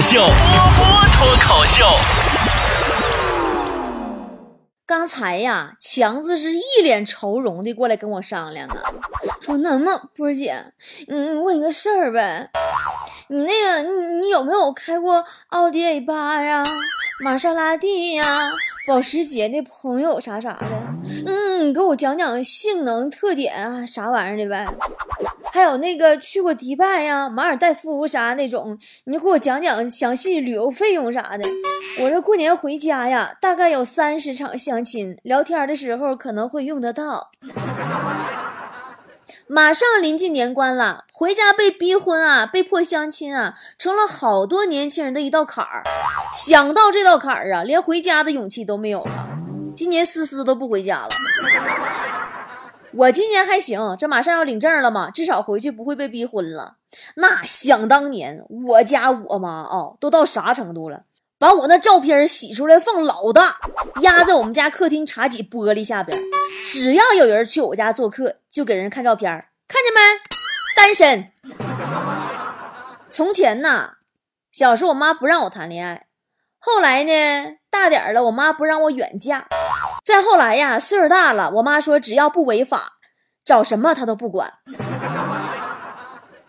秀，波波脱口秀。刚才呀，强子是一脸愁容的过来跟我商量啊，说那么波姐，嗯，问个事儿呗，你那个你你有没有开过奥迪 A 八呀、玛莎拉蒂呀、保时捷的朋友啥啥的？嗯，你给我讲讲性能特点啊，啥玩意儿的呗？还有那个去过迪拜呀、马尔代夫啥那种，你就给我讲讲详细旅游费用啥的。我这过年回家呀，大概有三十场相亲，聊天的时候可能会用得到。马上临近年关了，回家被逼婚啊，被迫相亲啊，成了好多年轻人的一道坎儿。想到这道坎儿啊，连回家的勇气都没有了。今年思思都不回家了。我今年还行，这马上要领证了嘛，至少回去不会被逼婚了。那想当年，我家我妈啊，都到啥程度了？把我那照片洗出来放老大，压在我们家客厅茶几玻璃下边。只要有人去我家做客，就给人看照片，看见没？单身。从前呐，小时候我妈不让我谈恋爱，后来呢，大点了，我妈不让我远嫁。再后来呀，岁数大了，我妈说只要不违法，找什么她都不管。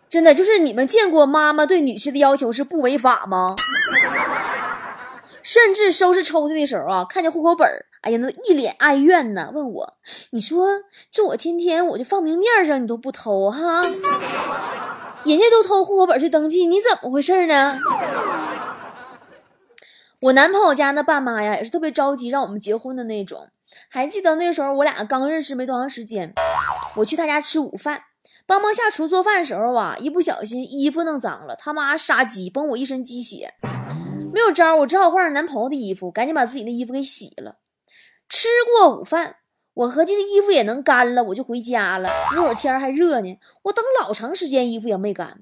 真的，就是你们见过妈妈对女婿的要求是不违法吗？甚至收拾抽屉的时候啊，看见户口本，哎呀，那一脸哀怨呢，问我：“你说这我天天我就放明面上，你都不偷哈？人家都偷户口本去登记，你怎么回事呢？”我男朋友家那爸妈呀，也是特别着急让我们结婚的那种。还记得那时候我俩刚认识没多长时间，我去他家吃午饭，帮忙下厨做饭的时候啊，一不小心衣服弄脏了，他妈杀鸡崩我一身鸡血，没有招，我只好换上男朋友的衣服，赶紧把自己的衣服给洗了。吃过午饭，我合计这衣服也能干了，我就回家了。那会儿天还热呢，我等老长时间衣服也没干，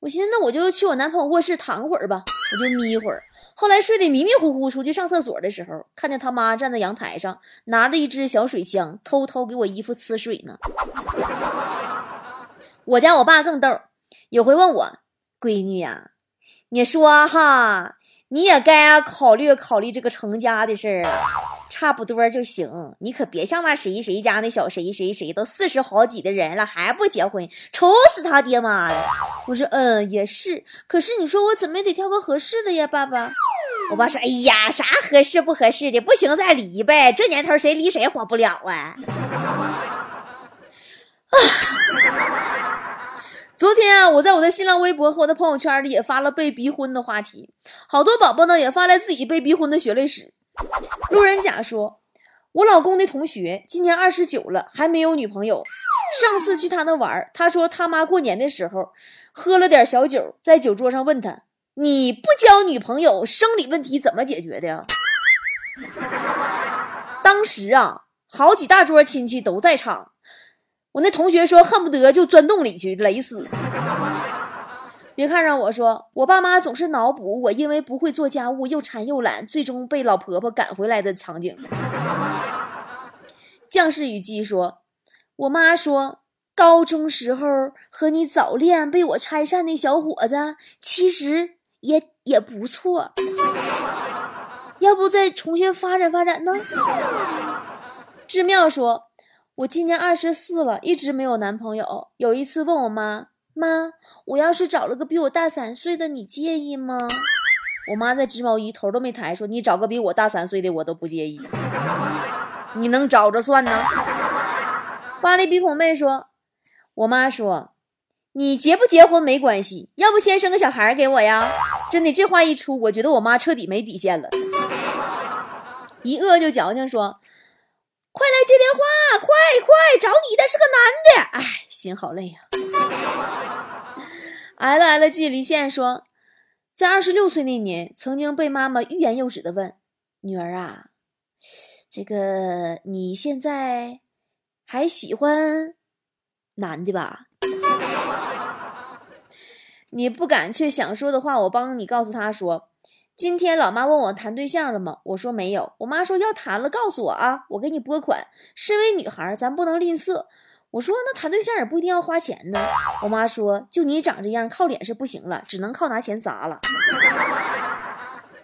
我寻思那我就去我男朋友卧室躺会儿吧，我就眯一会儿。后来睡得迷迷糊糊，出去上厕所的时候，看见他妈站在阳台上，拿着一只小水枪，偷偷给我衣服呲水呢。我家我爸更逗，有回问我：“闺女呀，你说哈，你也该考虑考虑这个成家的事儿啊，差不多就行。你可别像那谁谁家那小谁谁谁，都四十好几的人了还不结婚，愁死他爹妈了。”我说：“嗯，也是。可是你说我怎么也得挑个合适的呀，爸爸。”我爸说：“哎呀，啥合适不合适的，不行再离呗。这年头谁离谁活不了啊！”！昨天啊，我在我的新浪微博和我的朋友圈里也发了被逼婚的话题，好多宝宝呢也发来自己被逼婚的血泪史。路人甲说：“我老公的同学今年二十九了，还没有女朋友。上次去他那玩，他说他妈过年的时候喝了点小酒，在酒桌上问他。”你不交女朋友，生理问题怎么解决的呀？当时啊，好几大桌亲戚都在场，我那同学说恨不得就钻洞里去勒死。别看着我说，我爸妈总是脑补我因为不会做家务又馋又懒，最终被老婆婆赶回来的场景。将士与鸡说，我妈说。高中时候和你早恋被我拆散的小伙子，其实也也不错，要不再重新发展发展呢？志妙说：“我今年二十四了，一直没有男朋友。有一次问我妈妈，我要是找了个比我大三岁的，你介意吗？”我妈在织毛衣，头都没抬，说：“你找个比我大三岁的，我都不介意。你能找着算呢？”巴黎鼻孔妹说。我妈说：“你结不结婚没关系，要不先生个小孩给我呀？”真的，这话一出，我觉得我妈彻底没底线了。一饿就矫情说：“快来接电话，快快找你的是个男的。”哎，心好累呀。L L G，离线说，在二十六岁那年，曾经被妈妈欲言又止的问：“女儿啊，这个你现在还喜欢？”男的吧，你不敢却想说的话，我帮你告诉他说。今天老妈问我谈对象了吗？我说没有。我妈说要谈了，告诉我啊，我给你拨款。身为女孩，咱不能吝啬。我说那谈对象也不一定要花钱呢。我妈说就你长这样，靠脸是不行了，只能靠拿钱砸了。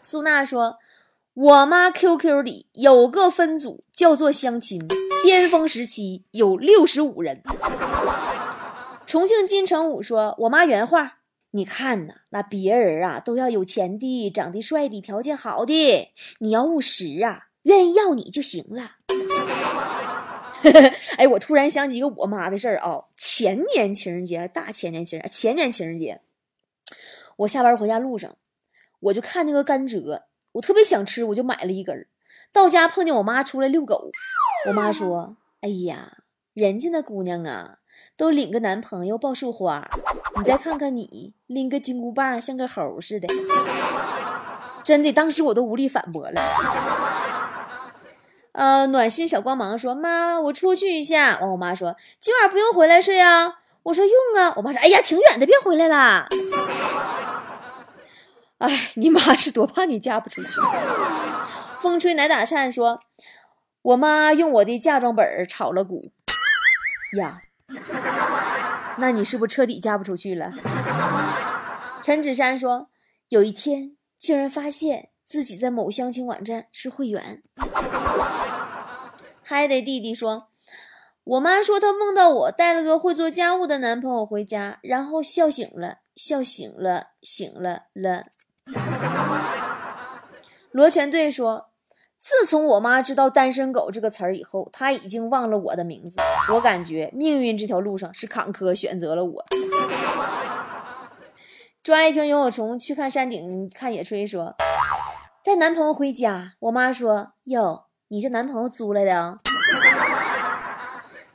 苏娜说，我妈 QQ 里有个分组叫做相亲，巅峰时期有六十五人。重庆金城武说，我妈原话。你看呐，那别人啊都要有钱的、长得帅的、条件好的，你要务实啊，愿意要你就行了。哎，我突然想起一个我妈的事儿啊，前年情人节，大前年情人，前年情人节，我下班回家路上，我就看那个甘蔗，我特别想吃，我就买了一根。到家碰见我妈出来遛狗，我妈说：“哎呀，人家那姑娘啊。”都领个男朋友抱束花，你再看看你拎个金箍棒，像个猴似的，真的，当时我都无力反驳了。呃，暖心小光芒说：“妈，我出去一下。”完，我妈说：“今晚不用回来睡啊。”我说：“用啊。”我妈说：“哎呀，挺远的，别回来了。”哎，你妈是多怕你嫁不出去。风吹奶打颤说：“我妈用我的嫁妆本炒了股呀。” 那你是不是彻底嫁不出去了？陈芷珊说，有一天竟然发现自己在某相亲网站是会员。还得弟弟说，我妈说她梦到我带了个会做家务的男朋友回家，然后笑醒了，笑醒了，醒了了。罗全队说。自从我妈知道“单身狗”这个词儿以后，她已经忘了我的名字。我感觉命运这条路上是坎坷，选择了我。抓一瓶萤火虫去看山顶，看野炊。说带男朋友回家，我妈说：“哟，你这男朋友租来的啊？”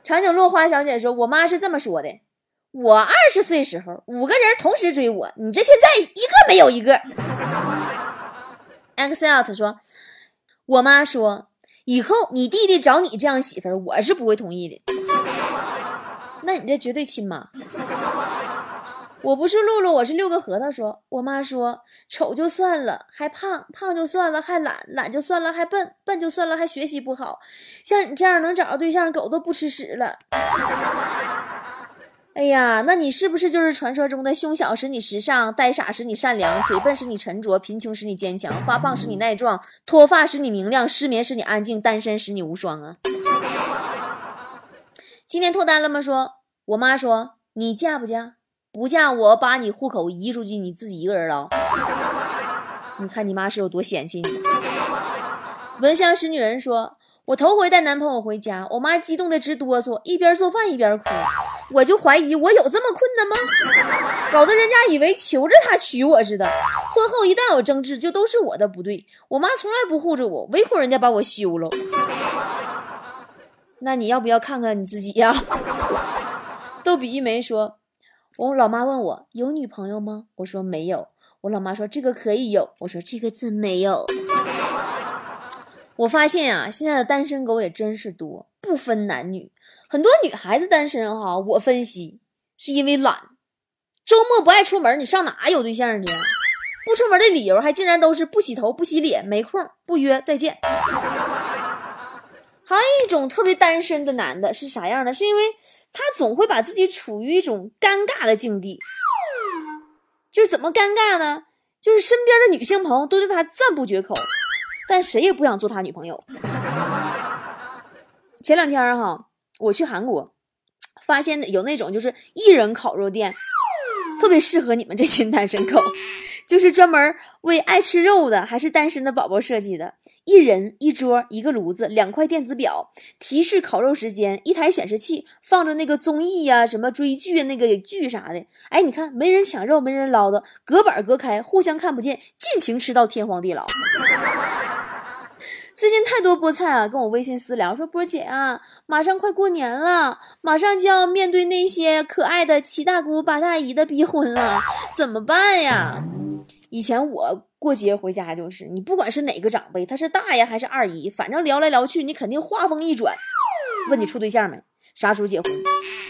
长颈鹿花小姐说：“我妈是这么说的，我二十岁时候五个人同时追我，你这现在一个没有一个。” Excel 说。我妈说：“以后你弟弟找你这样媳妇儿，我是不会同意的。那你这绝对亲妈。我不是露露，我是六个核桃。说我妈说，丑就算了，还胖；胖就算了，还懒；懒就算了，还笨；笨就算了，还学习不好。像你这样能找着对象，狗都不吃屎了。”哎呀，那你是不是就是传说中的胸小使你时尚，呆傻使你善良，嘴笨使你沉着，贫穷使你坚强，发胖使你耐壮，脱发使你明亮，失眠使你安静，单身使你无双啊？今天脱单了吗？说，我妈说你嫁不嫁？不嫁，我把你户口移出去，你自己一个人了。你看你妈是有多嫌弃你？闻香识女人说，我头回带男朋友回家，我妈激动的直哆嗦，一边做饭一边哭。我就怀疑我有这么困难吗？搞得人家以为求着他娶我似的。婚后一旦有争执，就都是我的不对。我妈从来不护着我，唯恐人家把我休了。那你要不要看看你自己呀？逗比一枚说：“我老妈问我有女朋友吗？我说没有。我老妈说这个可以有。我说这个真没有。我发现啊，现在的单身狗也真是多。”不分男女，很多女孩子单身哈。我分析是因为懒，周末不爱出门，你上哪有对象去？不出门的理由还竟然都是不洗头、不洗脸、没空、不约、再见。还有一种特别单身的男的是啥样的？是因为他总会把自己处于一种尴尬的境地，就是怎么尴尬呢？就是身边的女性朋友都对他赞不绝口，但谁也不想做他女朋友。前两天哈，我去韩国，发现有那种就是一人烤肉店，特别适合你们这群单身狗，就是专门为爱吃肉的还是单身的宝宝设计的。一人一桌，一个炉子，两块电子表，提示烤肉时间，一台显示器，放着那个综艺呀，什么追剧那个剧啥的。哎，你看，没人抢肉，没人唠叨，隔板隔开，互相看不见，尽情吃到天荒地老。最近太多菠菜啊，跟我微信私聊说波姐啊，马上快过年了，马上就要面对那些可爱的七大姑八大姨的逼婚了，怎么办呀？以前我过节回家就是，你不管是哪个长辈，他是大爷还是二姨，反正聊来聊去，你肯定话锋一转，问你处对象没，啥时候结婚？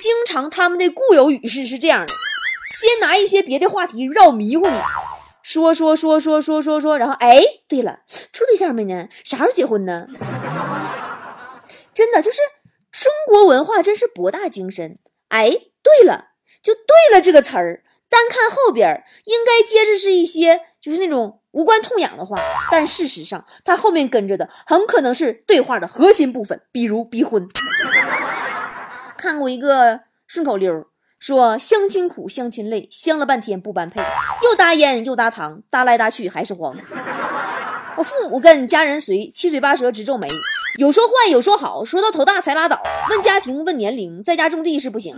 经常他们的固有语式是这样的，先拿一些别的话题绕迷糊你。说说说说说说说，然后哎，对了，处对象没呢？啥时候结婚呢？真的就是中国文化真是博大精深。哎，对了，就对了这个词儿，单看后边应该接着是一些就是那种无关痛痒的话，但事实上它后面跟着的很可能是对话的核心部分，比如逼婚。看过一个顺口溜，说相亲苦，相亲累，相了半天不般配，又搭烟又搭糖，搭来搭去还是黄。我父母跟家人随，七嘴八舌直皱眉，有说坏有说好，说到头大才拉倒。问家庭问年龄，在家种地是不行。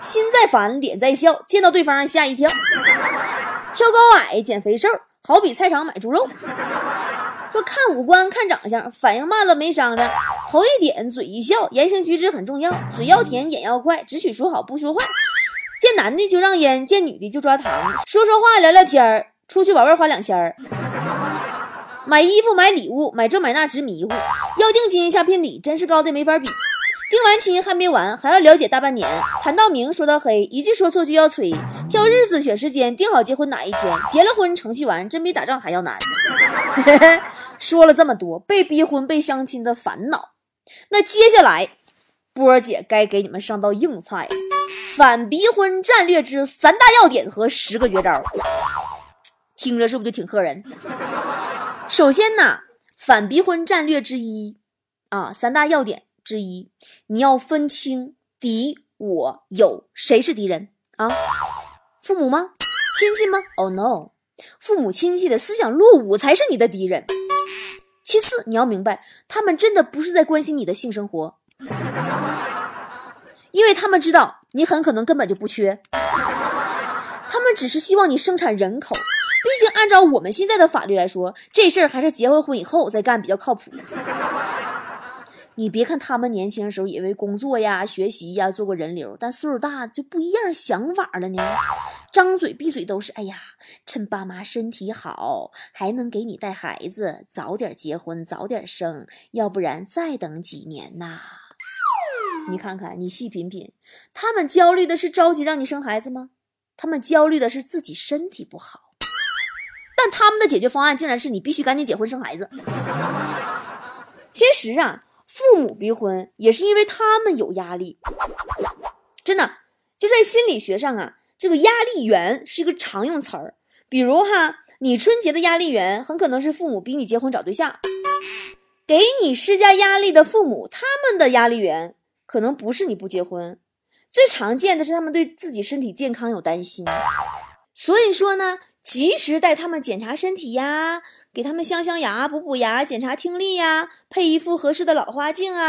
心在烦，脸在笑，见到对方吓一跳。挑高矮，减肥瘦，好比菜场买猪肉。说看五官看长相，反应慢了没商量。头一点，嘴一笑，言行举止很重要。嘴要甜，眼要快，只许说好不说坏。见男的就让烟，见女的就抓糖。说说话聊聊天儿，出去玩玩花两千。买衣服买礼物买这买那直迷糊，要定金下聘礼真是高的没法比。定完亲还没完，还要了解大半年。谈到明说到黑，一句说错就要催。挑日子选时间，定好结婚哪一天。结了婚程序完，真比打仗还要难。说了这么多被逼婚被相亲的烦恼，那接下来波儿姐该给你们上道硬菜：反逼婚战略之三大要点和十个绝招。听着是不是就挺吓人？首先呢，反逼婚战略之一啊，三大要点之一，你要分清敌我友谁是敌人啊？父母吗？亲戚吗？Oh no，父母亲戚的思想落伍才是你的敌人。其次，你要明白，他们真的不是在关心你的性生活，因为他们知道你很可能根本就不缺，他们只是希望你生产人口。毕竟，按照我们现在的法律来说，这事儿还是结完婚以后再干比较靠谱。你别看他们年轻的时候也为工作呀、学习呀做过人流，但岁数大就不一样想法了呢。张嘴闭嘴都是“哎呀，趁爸妈身体好，还能给你带孩子，早点结婚，早点生，要不然再等几年呐。”你看看，你细品品，他们焦虑的是着急让你生孩子吗？他们焦虑的是自己身体不好。但他们的解决方案竟然是你必须赶紧结婚生孩子。其实啊，父母逼婚也是因为他们有压力。真的，就在心理学上啊，这个压力源是一个常用词儿。比如哈，你春节的压力源很可能是父母逼你结婚找对象，给你施加压力的父母，他们的压力源可能不是你不结婚，最常见的是他们对自己身体健康有担心。所以说呢。及时带他们检查身体呀，给他们镶镶牙、补补牙、检查听力呀，配一副合适的老花镜啊，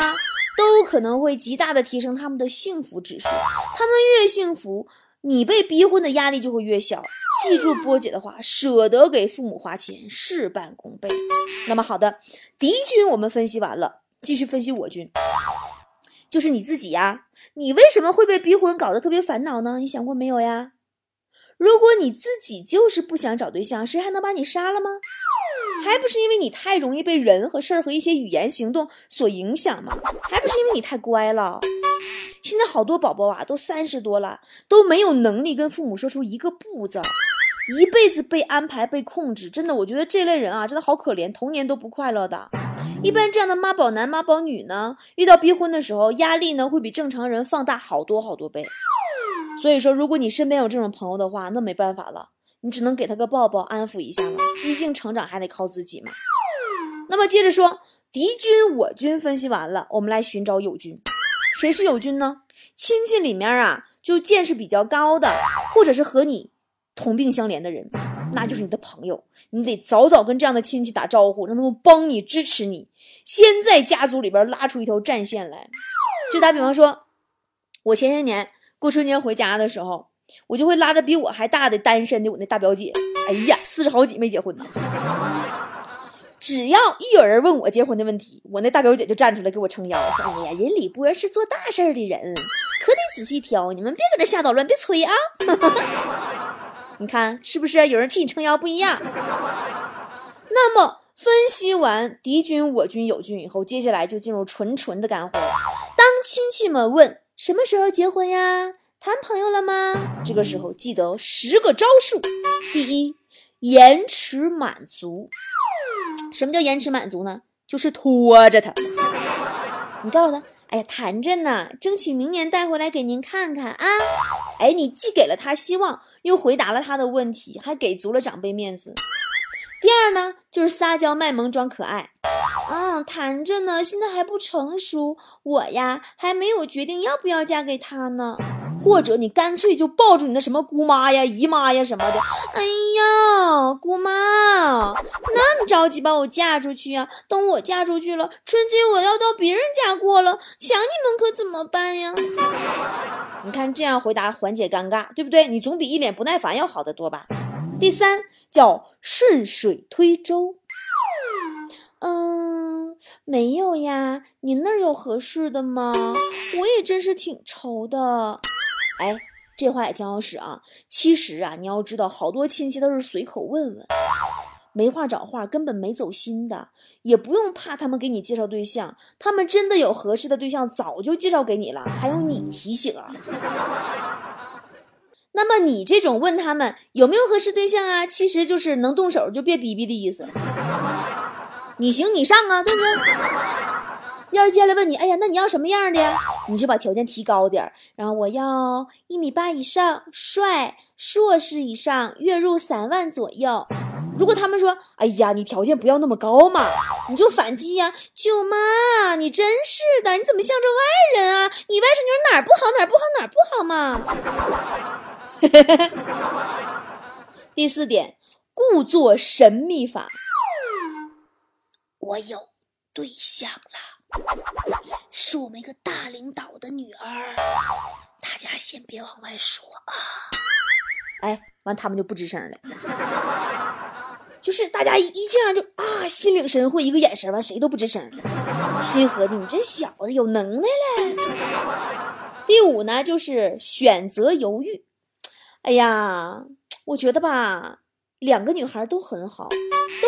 都可能会极大的提升他们的幸福指数。他们越幸福，你被逼婚的压力就会越小。记住波姐的话，舍得给父母花钱，事半功倍。那么好的，敌军我们分析完了，继续分析我军，就是你自己呀。你为什么会被逼婚搞得特别烦恼呢？你想过没有呀？如果你自己就是不想找对象，谁还能把你杀了吗？还不是因为你太容易被人和事儿和一些语言行动所影响吗？还不是因为你太乖了？现在好多宝宝啊，都三十多了，都没有能力跟父母说出一个不字，一辈子被安排、被控制。真的，我觉得这类人啊，真的好可怜，童年都不快乐的。一般这样的妈宝男、妈宝女呢，遇到逼婚的时候，压力呢会比正常人放大好多好多倍。所以说，如果你身边有这种朋友的话，那没办法了，你只能给他个抱抱，安抚一下了。毕竟成长还得靠自己嘛。那么接着说，敌军我军分析完了，我们来寻找友军。谁是友军呢？亲戚里面啊，就见识比较高的，或者是和你同病相怜的人，那就是你的朋友。你得早早跟这样的亲戚打招呼，让他们帮你支持你，先在家族里边拉出一条战线来。就打比方说，我前些年。过春节回家的时候，我就会拉着比我还大的单身的我那大表姐。哎呀，四十好几没结婚呢。只要一有人问我结婚的问题，我那大表姐就站出来给我撑腰，说：“哎呀，人李波是做大事的人，可得仔细挑。你们别搁这瞎捣乱，别催啊！你看是不是有人替你撑腰不一样？那么分析完敌军、我军、友军以后，接下来就进入纯纯的干货。当亲戚们问。什么时候结婚呀？谈朋友了吗？这个时候记得十个招数。第一，延迟满足。什么叫延迟满足呢？就是拖着他。你告诉他哎呀，谈着呢，争取明年带回来给您看看啊。哎，你既给了他希望，又回答了他的问题，还给足了长辈面子。第二呢，就是撒娇卖萌装可爱。嗯，谈着呢，现在还不成熟，我呀还没有决定要不要嫁给他呢。或者你干脆就抱住你的什么姑妈呀、姨妈呀什么的。哎呀，姑妈，那么着急把我嫁出去啊？等我嫁出去了，春节我要到别人家过了，想你们可怎么办呀？你看这样回答缓解尴尬，对不对？你总比一脸不耐烦要好得多吧？第三叫顺水推舟。嗯，没有呀，您那儿有合适的吗？我也真是挺愁的。哎，这话也挺好使啊。其实啊，你要知道，好多亲戚都是随口问问，没话找话，根本没走心的。也不用怕他们给你介绍对象，他们真的有合适的对象，早就介绍给你了，还用你提醒啊？那么你这种问他们有没有合适对象啊，其实就是能动手就别逼逼的意思。你行你上啊，对不对？要是接下来问你，哎呀，那你要什么样的呀？你就把条件提高点儿，然后我要一米八以上，帅，硕士以上，月入三万左右。如果他们说，哎呀，你条件不要那么高嘛，你就反击呀，舅妈，你真是的，你怎么向着外人啊？你外甥女哪儿不好哪儿不好哪儿不好嘛？第四点，故作神秘法。我有对象了，是我们一个大领导的女儿，大家先别往外说啊。哎，完他们就不吱声了，就是大家一一这样就啊，心领神会，一个眼神完谁都不吱声，心合计你这小子有能耐嘞。第五呢，就是选择犹豫。哎呀，我觉得吧，两个女孩都很好。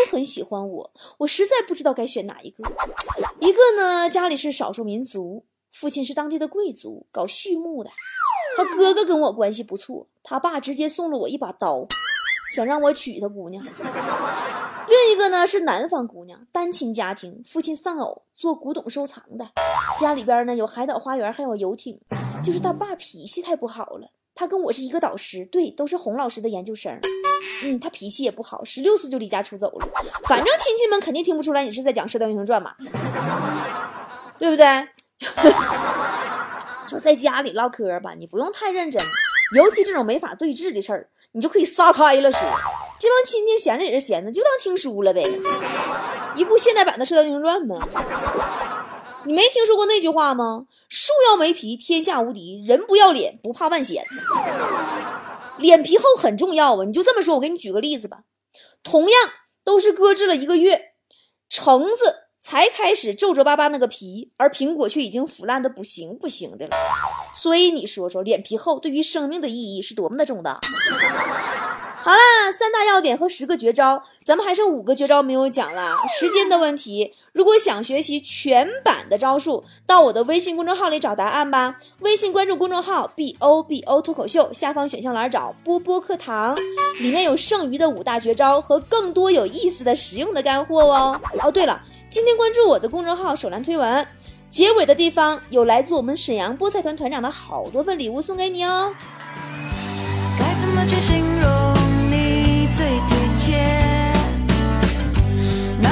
很喜欢我，我实在不知道该选哪一个。一个呢，家里是少数民族，父亲是当地的贵族，搞畜牧的。他哥哥跟我关系不错，他爸直接送了我一把刀，想让我娶他姑娘。另一个呢是南方姑娘，单亲家庭，父亲丧偶，做古董收藏的，家里边呢有海岛花园，还有游艇，就是他爸脾气太不好了。他跟我是一个导师，对，都是洪老师的研究生。嗯，他脾气也不好，十六岁就离家出走了。反正亲戚们肯定听不出来你是在讲《射雕英雄传》嘛，对不对？就在家里唠嗑吧，你不用太认真，尤其这种没法对峙的事儿，你就可以撒开了说。这帮亲戚闲着也是闲着，就当听书了呗。一部现代版的《射雕英雄传》嘛。你没听说过那句话吗？树要没皮，天下无敌；人不要脸，不怕万险。脸皮厚很重要啊！你就这么说，我给你举个例子吧。同样都是搁置了一个月，橙子才开始皱皱巴巴那个皮，而苹果却已经腐烂的不行不行的了。所以你说说，脸皮厚对于生命的意义是多么的重大？好啦，三大要点和十个绝招，咱们还剩五个绝招没有讲了。时间的问题，如果想学习全版的招数，到我的微信公众号里找答案吧。微信关注公众号 b o b o 脱口秀，下方选项栏找波波课堂，里面有剩余的五大绝招和更多有意思的实用的干货哦。哦，对了，今天关注我的公众号手栏推文，结尾的地方有来自我们沈阳菠菜团团长的好多份礼物送给你哦。该怎么去形容？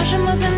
什么